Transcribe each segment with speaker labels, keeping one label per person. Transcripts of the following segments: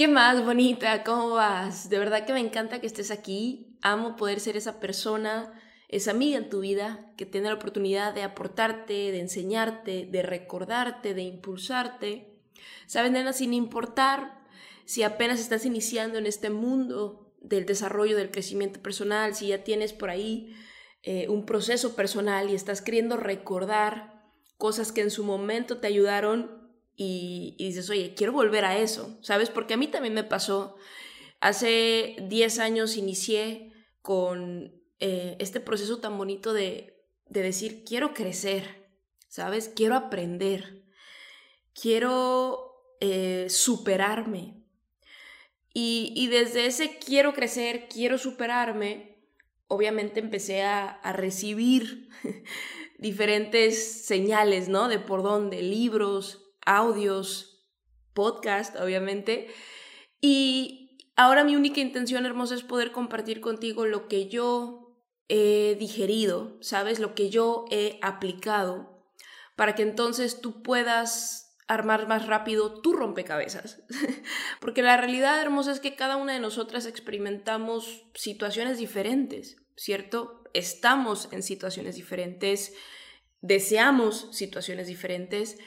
Speaker 1: ¿Qué más, bonita? ¿Cómo vas? De verdad que me encanta que estés aquí. Amo poder ser esa persona, esa amiga en tu vida que tiene la oportunidad de aportarte, de enseñarte, de recordarte, de impulsarte. Sabes, nena, sin importar si apenas estás iniciando en este mundo del desarrollo, del crecimiento personal, si ya tienes por ahí eh, un proceso personal y estás queriendo recordar cosas que en su momento te ayudaron y, dices, oye, quiero volver a eso, ¿sabes? Porque a mí también me pasó. Hace 10 años inicié con eh, este proceso tan bonito de, de decir, quiero crecer, ¿sabes? Quiero aprender, quiero eh, superarme. Y, y, desde ese quiero crecer, quiero superarme, obviamente empecé a, a recibir diferentes señales, ¿no? De por dónde, libros, audios, podcast, obviamente. Y ahora mi única intención hermosa es poder compartir contigo lo que yo he digerido, ¿sabes? Lo que yo he aplicado, para que entonces tú puedas armar más rápido tu rompecabezas. Porque la realidad hermosa es que cada una de nosotras experimentamos situaciones diferentes, ¿cierto? Estamos en situaciones diferentes, deseamos situaciones diferentes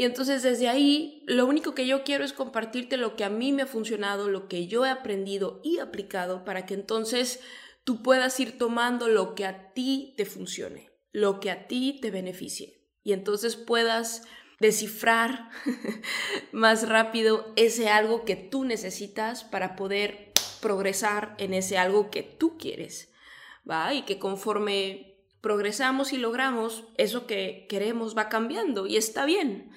Speaker 1: y entonces desde ahí, lo único que yo quiero es compartirte lo que a mí me ha funcionado, lo que yo he aprendido y aplicado para que entonces tú puedas ir tomando lo que a ti te funcione, lo que a ti te beneficie. Y entonces puedas descifrar más rápido ese algo que tú necesitas para poder progresar en ese algo que tú quieres. ¿Va? Y que conforme progresamos y logramos, eso que queremos va cambiando y está bien.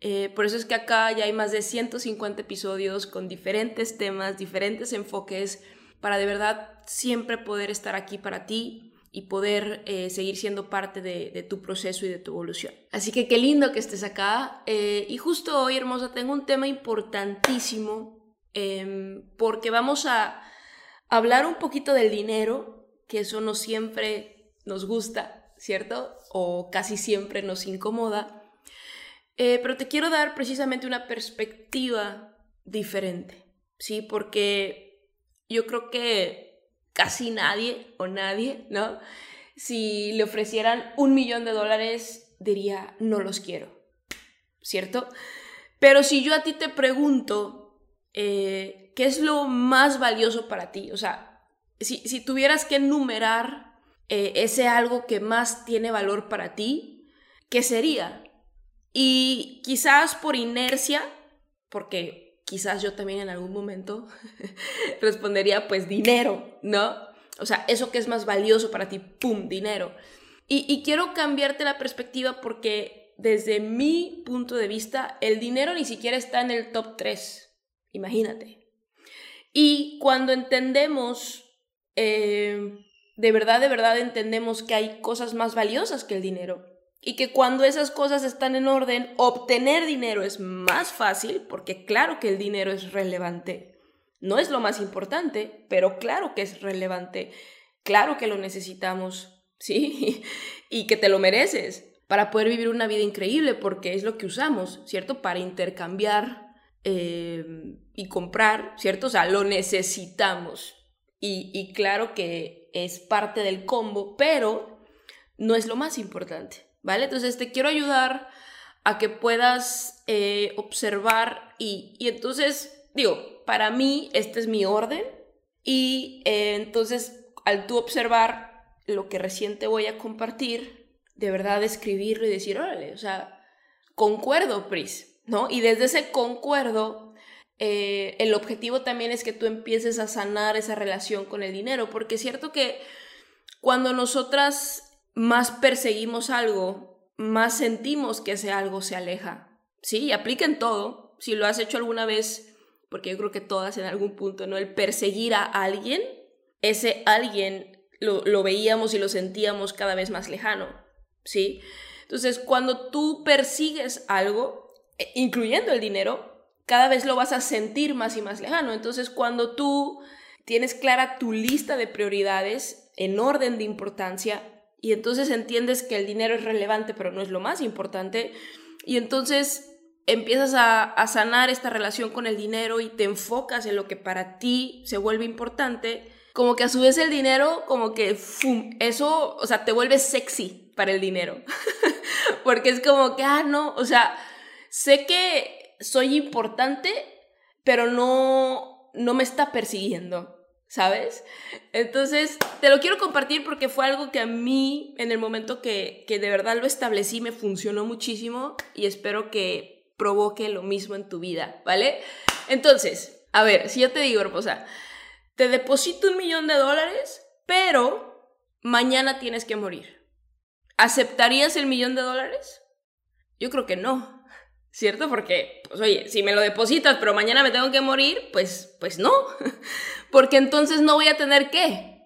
Speaker 1: Eh, por eso es que acá ya hay más de 150 episodios con diferentes temas, diferentes enfoques, para de verdad siempre poder estar aquí para ti y poder eh, seguir siendo parte de, tu proceso y de tu evolución. Así que qué lindo que estés acá. Eh, y justo hoy, hermosa, tengo un tema importantísimo em, porque vamos a hablar un poquito del dinero, que eso no siempre nos gusta, ¿cierto? O casi siempre nos incomoda. Eh, pero te quiero dar precisamente una perspectiva diferente, ¿sí? Porque yo creo que casi nadie o nadie, ¿no? Si le ofrecieran un millón de dólares, diría, no los quiero, ¿cierto? Pero si yo a ti te pregunto, eh, ¿qué es lo más valioso para ti? O sea, si, si tuvieras que enumerar eh, ese algo que más tiene valor para ti, ¿qué sería? Y quizás por inercia, porque quizás yo también en algún momento respondería pues dinero, ¿no? O sea, eso que es más valioso para ti, ¡pum!, dinero. Y, quiero cambiarte la perspectiva porque desde mi punto de vista, el dinero ni siquiera está en el top 3, imagínate. Y cuando entendemos eh, de verdad, de verdad entendemos que hay cosas más valiosas que el dinero. Y que cuando esas cosas están en orden, obtener dinero es más fácil, porque claro que el dinero es relevante. No es lo más importante, pero claro que es relevante. Claro que lo necesitamos, ¿sí? y que te lo mereces para poder vivir una vida increíble, porque es lo que usamos, ¿cierto? Para intercambiar eh, y comprar, ¿cierto? O sea, lo necesitamos. Y, y claro que es parte del combo, pero no es lo más importante, ¿vale? Entonces te quiero ayudar a que puedas eh, observar y, entonces, digo, para mí este es mi orden y eh, entonces al tú observar lo que recién te voy a compartir, de verdad escribirlo y decir, órale, o sea, concuerdo, Pris, ¿no? Y desde ese concuerdo, eh, el objetivo también es que tú empieces a sanar esa relación con el dinero, porque es cierto que cuando nosotras más perseguimos algo, más sentimos que ese algo se aleja. Sí, aplica en todo. Si lo has hecho alguna vez, porque yo creo que todas en algún punto, ¿no? El perseguir a alguien, ese alguien lo, lo veíamos y lo sentíamos cada vez más lejano. ¿Sí? Entonces, cuando tú persigues algo, eh, incluyendo el dinero, cada vez lo vas a sentir más y más lejano. Entonces, cuando tú tienes clara tu lista de prioridades en orden de importancia y entonces entiendes que el dinero es relevante pero no es lo más importante y entonces empiezas a, sanar esta relación con el dinero y te enfocas en lo que para ti se vuelve importante, como que a su vez el dinero, como que, eso, o sea, te vuelve sexy para el dinero. Porque es como que, ah, no, o sea, sé que soy importante, pero no, no me está persiguiendo, ¿sabes? Entonces, te lo quiero compartir porque fue algo que a mí, en el momento que, que de verdad lo establecí, me funcionó muchísimo y espero que provoque lo mismo en tu vida, ¿vale? Entonces, a ver, si yo te digo, hermosa, te deposito un millón de dólares, pero mañana tienes que morir. ¿Aceptarías el millón de dólares? Yo creo que no, ¿cierto? Porque, pues oye, si me lo depositas, pero mañana me tengo que morir, pues, pues no. Porque entonces no voy a tener qué?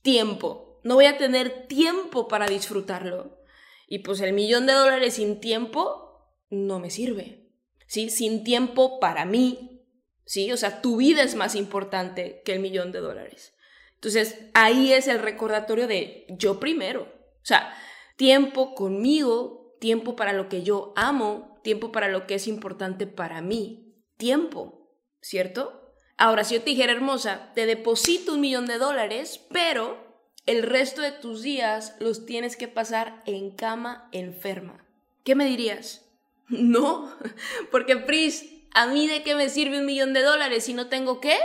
Speaker 1: Tiempo. No voy a tener tiempo para disfrutarlo. Y pues el millón de dólares sin tiempo no me sirve. ¿Sí? Sin tiempo para mí. ¿Sí? O sea, tu vida es más importante que el millón de dólares. Entonces, ahí es el recordatorio de yo primero. O sea, tiempo conmigo, tiempo para lo que yo amo, tiempo para lo que es importante para mí. Tiempo, ¿cierto? Ahora, si yo te dijera, hermosa, te deposito un millón de dólares, pero el resto de tus días los tienes que pasar en cama enferma. ¿Qué me dirías? No, porque Pris, ¿a mí de qué me sirve un millón de dólares si no tengo qué?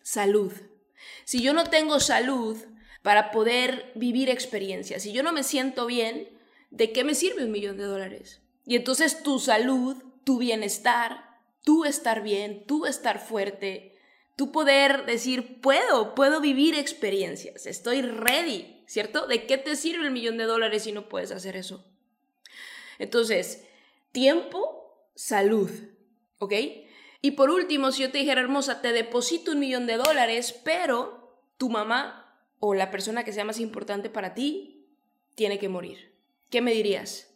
Speaker 1: Salud. Si yo no tengo salud, para poder vivir experiencias. Si yo no me siento bien, ¿de qué me sirve un millón de dólares? Y entonces tu salud, tu bienestar, tú estar bien, tú estar fuerte, tú poder decir, puedo, puedo vivir experiencias, estoy ready, ¿cierto? ¿De qué te sirve el millón de dólares si no puedes hacer eso? Entonces, tiempo, salud, ¿ok? Y por último, si yo te dijera, hermosa, te deposito un millón de dólares, pero tu mamá o la persona que sea más importante para ti tiene que morir. ¿Qué me dirías?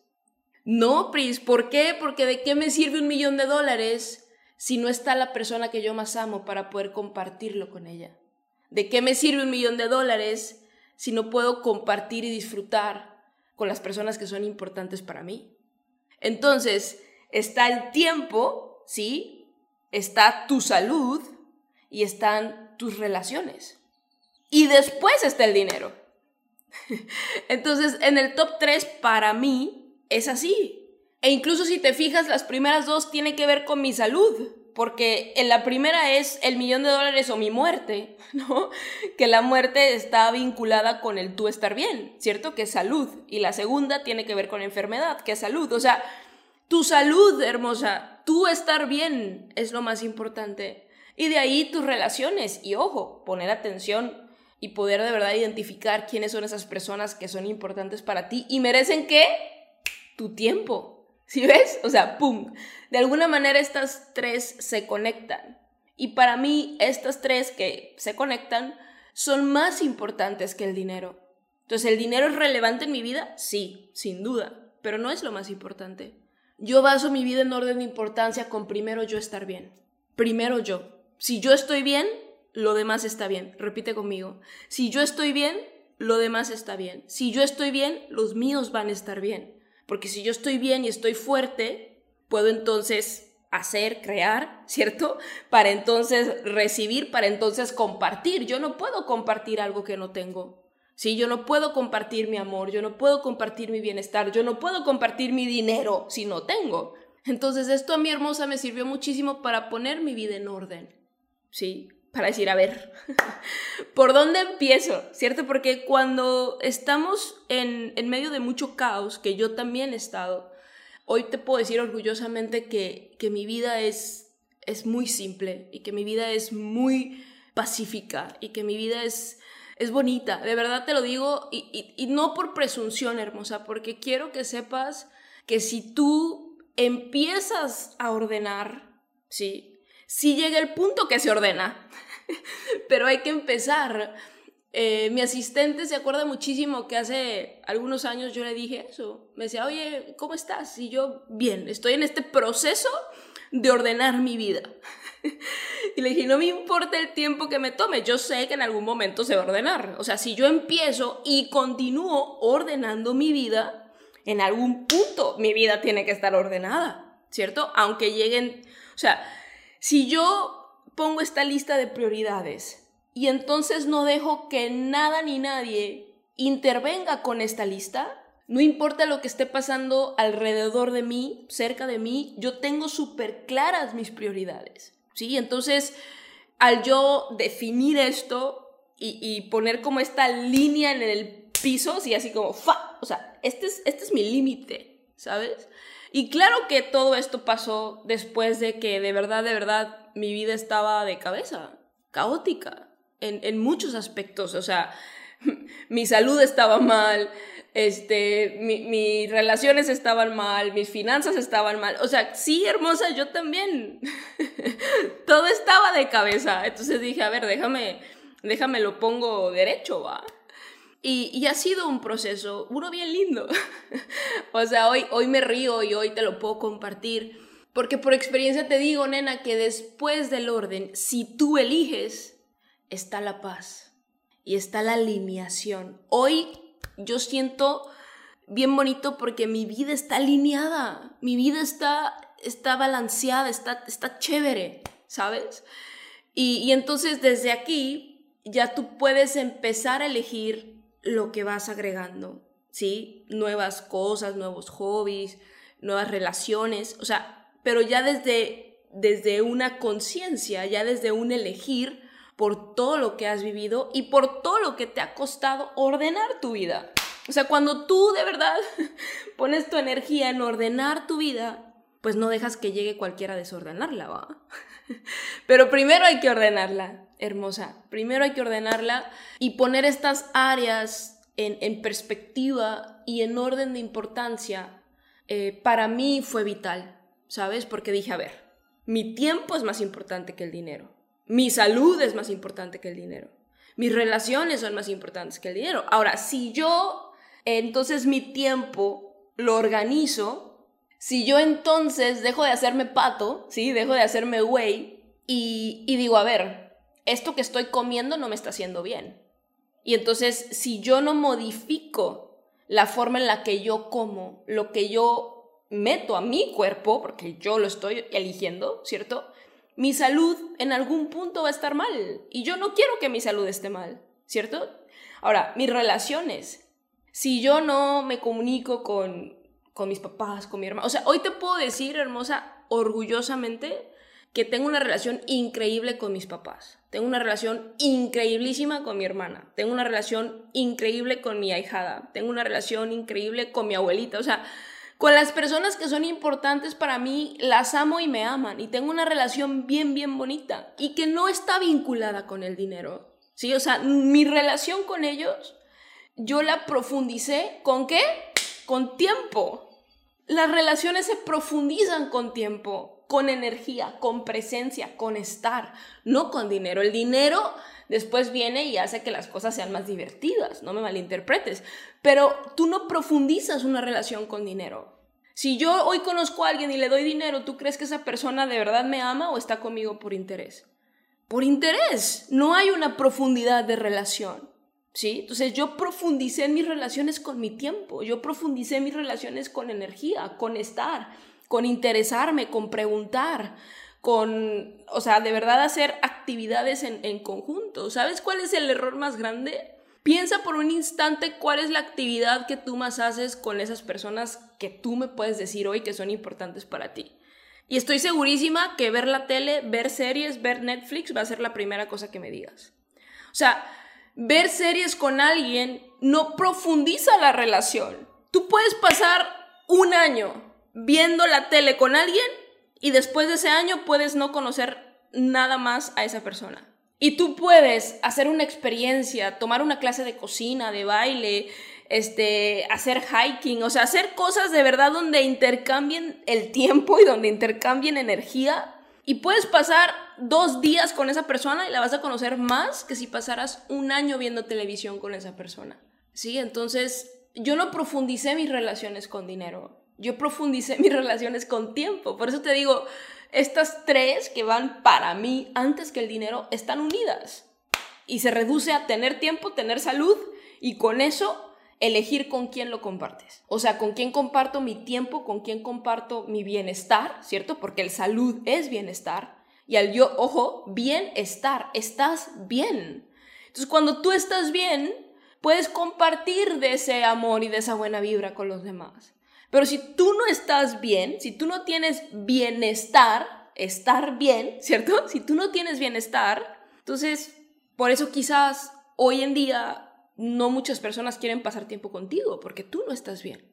Speaker 1: No, Pris, ¿por qué? Porque de qué me sirve un millón de dólares si no está la persona que yo más amo para poder compartirlo con ella. ¿De qué me sirve un millón de dólares si no puedo compartir y disfrutar con las personas que son importantes para mí? Entonces, está el tiempo, ¿sí? Está tu salud y están tus relaciones. Y después está el dinero. Entonces, en el top 3 para mí es así. E incluso si te fijas, las primeras dos tienen que ver con mi salud. Porque en la primera es el millón de dólares o mi muerte, ¿no? Que la muerte está vinculada con el tú estar bien, ¿cierto? Que es salud. Y la segunda tiene que ver con enfermedad, que es salud. O sea, tu salud, hermosa, tú estar bien es lo más importante. Y de ahí tus relaciones. Y ojo, poner atención y poder de verdad identificar quiénes son esas personas que son importantes para ti y merecen qué? Tu tiempo. ¿Sí ves? O sea, ¡pum! De alguna manera estas tres se conectan. Y para mí estas tres que se conectan son más importantes que el dinero. Entonces, ¿el dinero es relevante en mi vida? Sí, sin duda, pero no es lo más importante. Yo baso mi vida en orden de importancia con primero yo estar bien. Primero yo. Si yo estoy bien, lo demás está bien. Repite conmigo. Si yo estoy bien, lo demás está bien. Si yo estoy bien, los míos van a estar bien. Porque si yo estoy bien y estoy fuerte, puedo entonces hacer, crear, ¿cierto? Para entonces recibir, para entonces compartir. Yo no puedo compartir algo que no tengo. Sí, yo no puedo compartir mi amor, yo no puedo compartir mi bienestar, yo no puedo compartir mi dinero si no tengo. Entonces esto a mi hermosa me sirvió muchísimo para poner mi vida en orden. Sí, para decir, a ver, ¿por dónde empiezo? ¿Cierto? Porque cuando estamos en, en medio de mucho caos, que yo también he estado, hoy te puedo decir orgullosamente que, que mi vida es, es muy simple y que mi vida es muy pacífica y que mi vida es, es bonita. De verdad te lo digo y, y no por presunción, hermosa, porque quiero que sepas que si tú empiezas a ordenar, ¿sí? Sí llega el punto que se ordena, pero hay que empezar. Eh, mi asistente se acuerda muchísimo que hace algunos años yo le dije eso. Me decía, oye, ¿cómo estás? Y yo, bien, estoy en este proceso de ordenar mi vida. y le dije, no me importa el tiempo que me tome, yo sé que en algún momento se va a ordenar. O sea, si yo empiezo y continúo ordenando mi vida, en algún punto mi vida tiene que estar ordenada, ¿cierto? Aunque lleguen, o sea, si yo pongo esta lista de prioridades y entonces no dejo que nada ni nadie intervenga con esta lista, no importa lo que esté pasando alrededor de mí, cerca de mí, yo tengo súper claras mis prioridades, ¿sí? Entonces, al yo definir esto y, poner como esta línea en el piso, y así como, fa, o sea, este es, este es mi límite, ¿sabes? Y claro que todo esto pasó después de que de verdad, de verdad, mi vida estaba de cabeza, caótica, en, en muchos aspectos, o sea, mi salud estaba mal, este, mis relaciones estaban mal, mis finanzas estaban mal. O sea, sí, hermosa, yo también. Todo estaba de cabeza. Entonces dije, a ver, déjame, déjame lo pongo derecho, va. Y, ha sido un proceso, uno bien lindo. o sea, hoy, hoy me río y hoy te lo puedo compartir. Porque por experiencia te digo, nena, que después del orden, si tú eliges, está la paz y está la alineación. Hoy yo siento bien bonito porque mi vida está alineada, mi vida está, está balanceada, está, está chévere, ¿sabes? Y, y entonces desde aquí ya tú puedes empezar a elegir lo que vas agregando, ¿sí? Nuevas cosas, nuevos hobbies, nuevas relaciones, o sea, pero ya desde, desde una conciencia, ya desde un elegir por todo lo que has vivido y por todo lo que te ha costado ordenar tu vida. O sea, cuando tú de verdad pones tu energía en ordenar tu vida, pues no dejas que llegue cualquiera a desordenarla, ¿va? Pero primero hay que ordenarla, hermosa. Primero hay que ordenarla y poner estas áreas en, perspectiva y en orden de importancia. Eh, para mí fue vital, ¿sabes? Porque dije, a ver, mi tiempo es más importante que el dinero. Mi salud es más importante que el dinero. Mis relaciones son más importantes que el dinero. Ahora, si yo entonces mi tiempo lo organizo si yo entonces dejo de hacerme pato, ¿sí? Dejo de hacerme güey y, y digo, a ver, esto que estoy comiendo no me está haciendo bien. Y entonces, si yo no modifico la forma en la que yo como, lo que yo meto a mi cuerpo, porque yo lo estoy eligiendo, ¿cierto? Mi salud en algún punto va a estar mal. Y yo no quiero que mi salud esté mal, ¿cierto? Ahora, mis relaciones. Si yo no me comunico con con mis papás, con mi hermano. O sea, hoy te puedo decir, hermosa, orgullosamente, que tengo una relación increíble con mis papás. Tengo una relación increíblísima con mi hermana. Tengo una relación increíble con mi ahijada. Tengo una relación increíble con mi abuelita. O sea, con las personas que son importantes para mí, las amo y me aman. Y tengo una relación bien, bien bonita. Y que no está vinculada con el dinero. ¿Sí? O sea, mi relación con ellos, yo la profundicé con qué? con tiempo. Las relaciones se profundizan con tiempo, con energía, con presencia, con estar, no con dinero. El dinero después viene y hace que las cosas sean más divertidas, no me malinterpretes, pero tú no profundizas una relación con dinero. Si yo hoy conozco a alguien y le doy dinero, ¿tú crees que esa persona de verdad me ama o está conmigo por interés? Por interés, no hay una profundidad de relación. ¿sí? Entonces yo profundicé en mis relaciones con mi tiempo, yo profundicé en mis relaciones con energía, con estar, con interesarme, con preguntar, con, o sea, de verdad hacer actividades en, en conjunto. ¿Sabes cuál es el error más grande? Piensa por un instante cuál es la actividad que tú más haces con esas personas que tú me puedes decir hoy que son importantes para ti. Y estoy segurísima que ver la tele, ver series, ver Netflix va a ser la primera cosa que me digas. O sea, ver series con alguien no profundiza la relación. Tú puedes pasar un año viendo la tele con alguien y después de ese año puedes no conocer nada más a esa persona. Y tú puedes hacer una experiencia, tomar una clase de cocina, de baile, este, hacer hiking, o sea, hacer cosas de verdad donde intercambien el tiempo y donde intercambien energía. Y puedes pasar dos días con esa persona y la vas a conocer más que si pasaras un año viendo televisión con esa persona. Sí, entonces yo no profundicé mis relaciones con dinero, yo profundicé mis relaciones con tiempo. Por eso te digo, estas tres que van para mí antes que el dinero están unidas. Y se reduce a tener tiempo, tener salud y con eso elegir con quién lo compartes. O sea, con quién comparto mi tiempo, con quién comparto mi bienestar, ¿cierto? Porque el salud es bienestar. Y al yo, ojo, bienestar, estás bien. Entonces, cuando tú estás bien, puedes compartir de ese amor y de esa buena vibra con los demás. Pero si tú no estás bien, si tú no tienes bienestar, estar bien, ¿cierto? Si tú no tienes bienestar, entonces, por eso quizás hoy en día no muchas personas quieren pasar tiempo contigo porque tú no estás bien.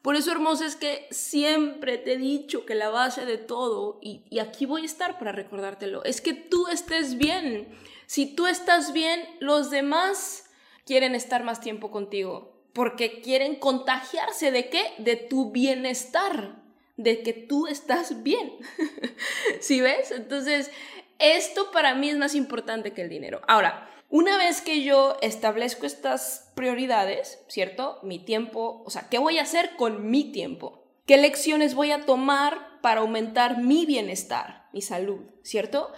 Speaker 1: Por eso, hermoso, es que siempre te he dicho que la base de todo, y, y, aquí voy a estar para recordártelo, es que tú estés bien. Si tú estás bien, los demás quieren estar más tiempo contigo, porque quieren contagiarse de qué? De tu bienestar, de que tú estás bien. ¿Sí ves? Entonces, esto para mí es más importante que el dinero. Ahora, una vez que yo establezco estas prioridades, ¿cierto? Mi tiempo, o sea, ¿qué voy a hacer con mi tiempo? ¿Qué lecciones voy a tomar para aumentar mi bienestar, mi salud, ¿cierto?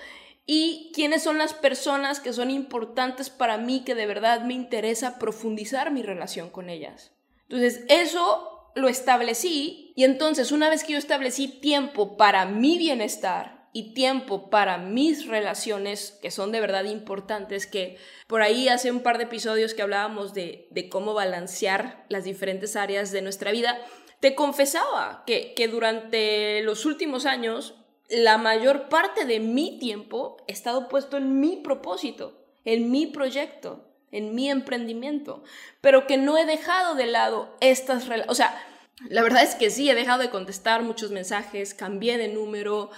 Speaker 1: Y quiénes son las personas que son importantes para mí, que de verdad me interesa profundizar mi relación con ellas. Entonces, eso lo establecí y entonces una vez que yo establecí tiempo para mi bienestar, y tiempo para mis relaciones, que son de verdad importantes, que por ahí hace un par de episodios que hablábamos de, cómo balancear las diferentes áreas de nuestra vida, te confesaba que, que durante los últimos años la mayor parte de mi tiempo he estado puesto en mi propósito, en mi proyecto, en mi emprendimiento, pero que no he dejado de lado estas relaciones, o sea, la verdad es que sí, he dejado de contestar muchos mensajes, cambié de número,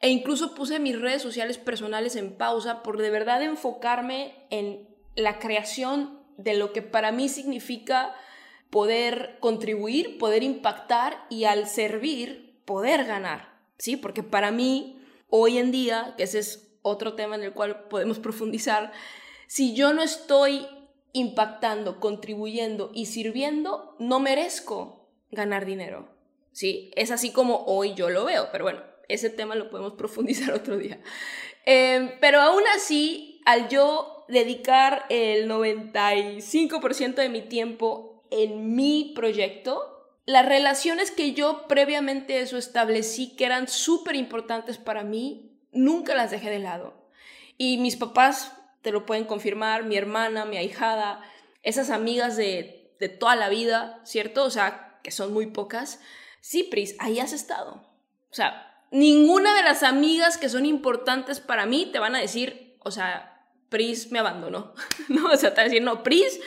Speaker 1: e incluso puse mis redes sociales personales en pausa por de verdad enfocarme en la creación de lo que para mí significa poder contribuir, poder impactar y al servir, poder ganar. ¿Sí? Porque para mí, hoy en día, que ese es otro tema en el cual podemos profundizar, si yo no estoy impactando, contribuyendo y sirviendo, no merezco ganar dinero. ¿Sí? Es así como hoy yo lo veo, pero bueno, ese tema lo podemos profundizar otro día. Em, pero aún así, al yo dedicar el 95% de mi tiempo en mi proyecto, las relaciones que yo previamente eso establecí que eran súper importantes para mí, nunca las dejé de lado. Y mis papás te lo pueden confirmar, mi hermana, mi ahijada, esas amigas de, de toda la vida, ¿cierto? O sea, que son muy pocas. Sí, Pris, ahí has estado. O sea, ninguna de las amigas que son importantes para mí te van a decir, o sea, Pris me abandonó, ¿no? O sea, te van a decir, no, Pris,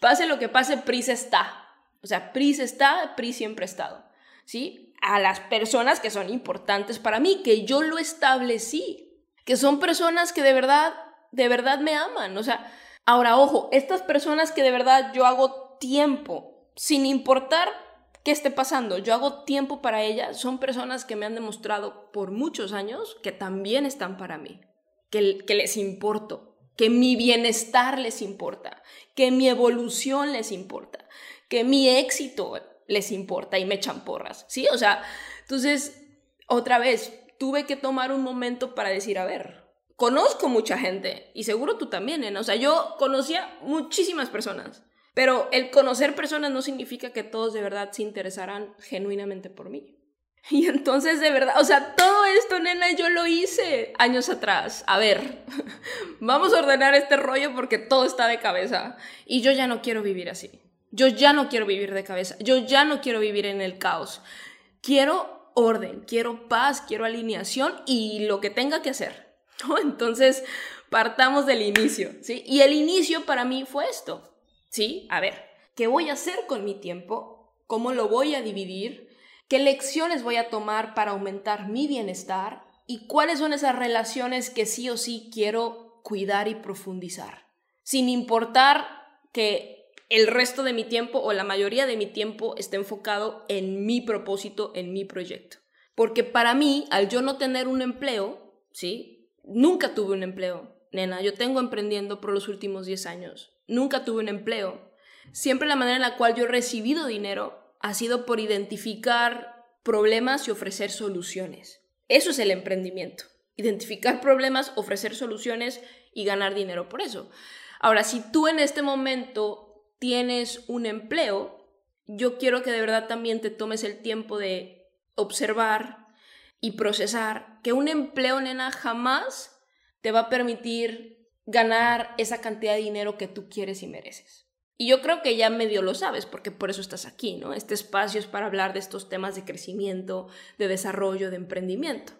Speaker 1: pase lo que pase, Pris está. O sea, Pris está, Pris siempre ha estado, ¿sí? A las personas que son importantes para mí, que yo lo establecí, que son personas que de verdad, de verdad me aman, o sea, ahora, ojo, estas personas que de verdad yo hago tiempo, sin importar ¿Qué esté pasando? Yo hago tiempo para ellas. Son personas que me han demostrado por muchos años que también están para mí, que, que les importo, que mi bienestar les importa, que mi evolución les importa, que mi éxito les importa y me echan porras. ¿Sí? O sea, entonces, otra vez, tuve que tomar un momento para decir, a ver, conozco mucha gente y seguro tú también, ¿eh? O sea, yo conocía muchísimas personas pero el conocer personas no significa que todos de verdad se interesarán genuinamente por mí. Y entonces, de verdad, o sea, todo esto, nena, yo lo hice años atrás. A ver, vamos a ordenar este rollo porque todo está de cabeza. Y yo ya no quiero vivir así. Yo ya no quiero vivir de cabeza. Yo ya no quiero vivir en el caos. Quiero orden, quiero paz, quiero alineación y lo que tenga que hacer. Entonces, partamos del inicio, ¿sí? Y el inicio para mí fue esto. ¿Sí? A ver, ¿qué voy a hacer con mi tiempo? ¿Cómo lo voy a dividir? qué lecciones voy a tomar para aumentar mi bienestar y cuáles son esas relaciones que sí o sí quiero cuidar y profundizar, sin importar que el resto de mi tiempo o la mayoría de mi tiempo esté enfocado en mi propósito, en mi proyecto. Porque para mí, al yo no tener un empleo, ¿sí? Nunca tuve un empleo, nena, yo tengo emprendiendo por los últimos 10 años, nunca tuve un empleo. Siempre la manera en la cual yo he recibido dinero ha sido por identificar problemas y ofrecer soluciones. Eso es el emprendimiento. Identificar problemas, ofrecer soluciones y ganar dinero por eso. Ahora, si tú en este momento tienes un empleo, yo quiero que de verdad también te tomes el tiempo de observar y procesar que un empleo, nena, jamás te va a permitir ganar esa cantidad de dinero que tú quieres y mereces. Y yo creo que ya medio lo sabes, porque por eso estás aquí, ¿no? Este espacio es para hablar de estos temas de crecimiento, de desarrollo, de emprendimiento.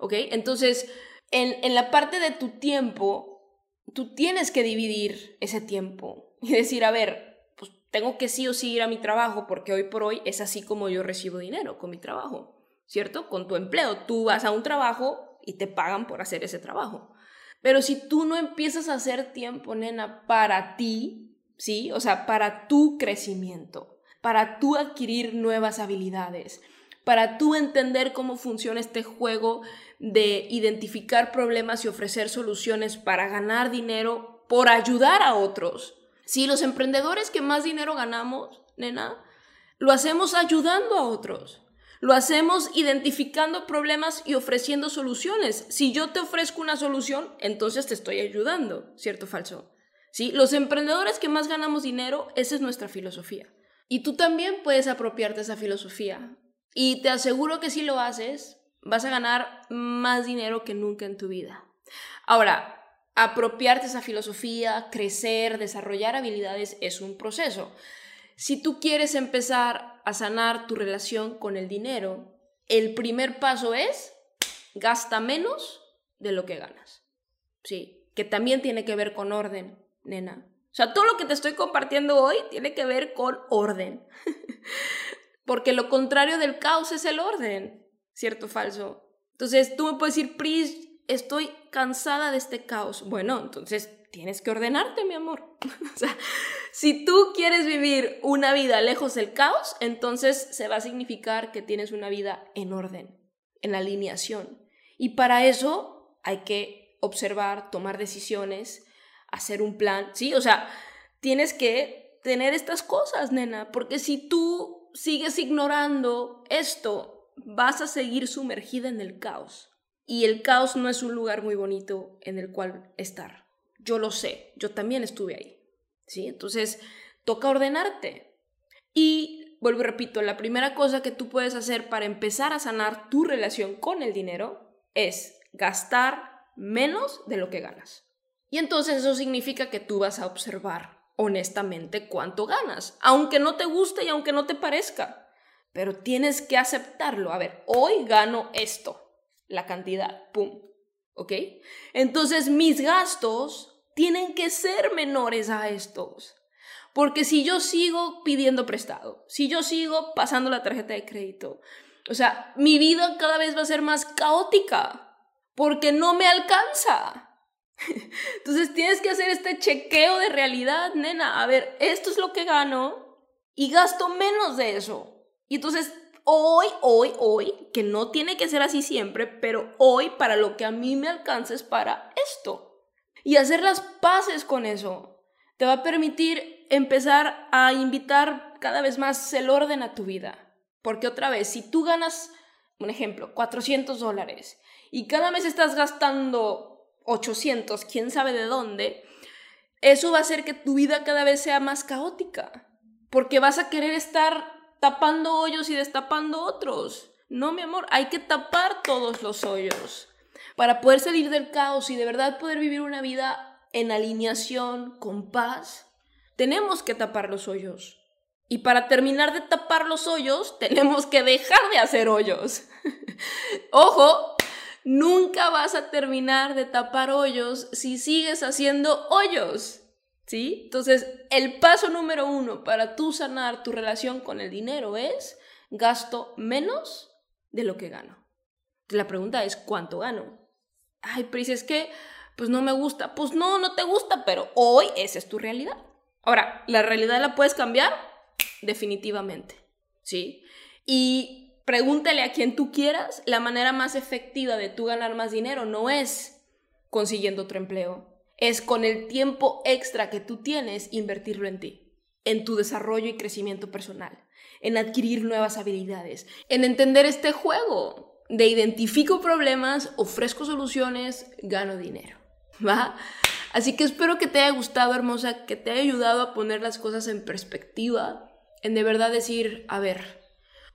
Speaker 1: ¿Ok? Entonces, en, en la parte de tu tiempo, tú tienes que dividir ese tiempo y decir, a ver, pues tengo que sí o sí ir a mi trabajo, porque hoy por hoy es así como yo recibo dinero con mi trabajo, ¿cierto? Con tu empleo. Tú vas a un trabajo y te pagan por hacer ese trabajo. Pero si tú no empiezas a hacer tiempo, nena, para ti, ¿sí? O sea, para tu crecimiento, para tú adquirir nuevas habilidades, para tú entender cómo funciona este juego de identificar problemas y ofrecer soluciones para ganar dinero por ayudar a otros. Si los emprendedores que más dinero ganamos, nena, lo hacemos ayudando a otros. Lo hacemos identificando problemas y ofreciendo soluciones. Si yo te ofrezco una solución, entonces te estoy ayudando, ¿cierto o falso? ¿Sí? Los emprendedores que más ganamos dinero, esa es nuestra filosofía. Y tú también puedes apropiarte esa filosofía. Y te aseguro que si lo haces, vas a ganar más dinero que nunca en tu vida. Ahora, apropiarte esa filosofía, crecer, desarrollar habilidades es un proceso. Si tú quieres empezar a sanar tu relación con el dinero, el primer paso es gasta menos de lo que ganas. Sí, que también tiene que ver con orden, nena. O sea, todo lo que te estoy compartiendo hoy tiene que ver con orden. Porque lo contrario del caos es el orden, ¿cierto o falso? Entonces tú me puedes decir, Pris, estoy cansada de este caos. Bueno, entonces tienes que ordenarte, mi amor. o sea, si tú quieres vivir una vida lejos del caos, entonces se va a significar que tienes una vida en orden, en alineación. Y para eso hay que observar, tomar decisiones, hacer un plan, ¿sí? O sea, tienes que tener estas cosas, nena, porque si tú sigues ignorando esto, vas a seguir sumergida en el caos. Y el caos no es un lugar muy bonito en el cual estar. Yo lo sé, yo también estuve ahí. ¿Sí? Entonces, toca ordenarte. Y vuelvo y repito, la primera cosa que tú puedes hacer para empezar a sanar tu relación con el dinero es gastar menos de lo que ganas. Y entonces eso significa que tú vas a observar honestamente cuánto ganas, aunque no te guste y aunque no te parezca. Pero tienes que aceptarlo. A ver, hoy gano esto la cantidad, ¡pum! ¿Ok? Entonces mis gastos tienen que ser menores a estos. Porque si yo sigo pidiendo prestado, si yo sigo pasando la tarjeta de crédito, o sea, mi vida cada vez va a ser más caótica porque no me alcanza. Entonces tienes que hacer este chequeo de realidad, nena. A ver, esto es lo que gano y gasto menos de eso. Y entonces hoy, hoy, hoy, que no tiene que ser así siempre, pero hoy para lo que a mí me alcanza es para esto. Y hacer las paces con eso te va a permitir empezar a invitar cada vez más el orden a tu vida. Porque otra vez, si tú ganas, un ejemplo, 400 dólares y cada mes estás gastando 800, quién sabe de dónde, eso va a hacer que tu vida cada vez sea más caótica. Porque vas a querer estar tapando hoyos y destapando otros. No, mi amor, hay que tapar todos los hoyos para poder salir del caos y de verdad poder vivir una vida en alineación, con paz. Tenemos que tapar los hoyos. Y para terminar de tapar los hoyos, tenemos que dejar de hacer hoyos. Ojo, nunca vas a terminar de tapar hoyos si sigues haciendo hoyos. ¿Sí? Entonces, el paso número uno para tú sanar tu relación con el dinero es gasto menos de lo que gano. La pregunta es, ¿cuánto gano? Ay, Pris, es que, pues no me gusta. Pues no, no te gusta, pero hoy esa es tu realidad. Ahora, ¿la realidad la puedes cambiar? Definitivamente, ¿sí? Y pregúntale a quien tú quieras, la manera más efectiva de tú ganar más dinero no es consiguiendo otro empleo, es con el tiempo extra que tú tienes invertirlo en ti, en tu desarrollo y crecimiento personal, en adquirir nuevas habilidades, en entender este juego de identifico problemas, ofrezco soluciones, gano dinero, ¿va? Así que espero que te haya gustado, hermosa, que te haya ayudado a poner las cosas en perspectiva, en de verdad decir, a ver,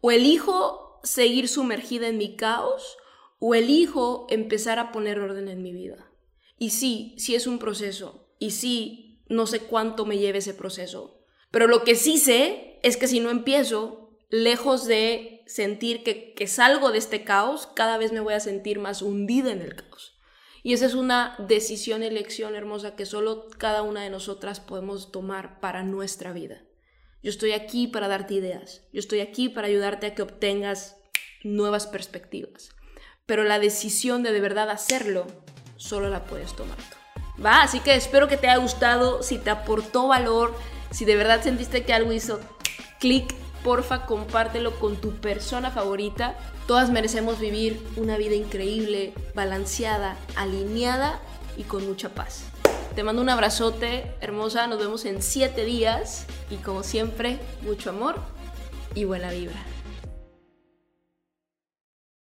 Speaker 1: o elijo seguir sumergida en mi caos, o elijo empezar a poner orden en mi vida. Y sí, sí es un proceso, y sí, no sé cuánto me lleve ese proceso, pero lo que sí sé es que si no empiezo, lejos de sentir que, que salgo de este caos, cada vez me voy a sentir más hundida en el caos. Y esa es una decisión, elección hermosa que solo cada una de nosotras podemos tomar para nuestra vida. Yo estoy aquí para darte ideas, yo estoy aquí para ayudarte a que obtengas nuevas perspectivas. Pero la decisión de de verdad hacerlo, solo la puedes tomar tú. ¿Va? Así que espero que te haya gustado, si te aportó valor, si de verdad sentiste que algo hizo clic, porfa, compártelo con tu persona favorita Todas merecemos vivir una vida increíble, balanceada, alineada y con mucha paz. Te mando un abrazote, hermosa. Nos vemos en siete días. Y como siempre, mucho amor y buena vibra.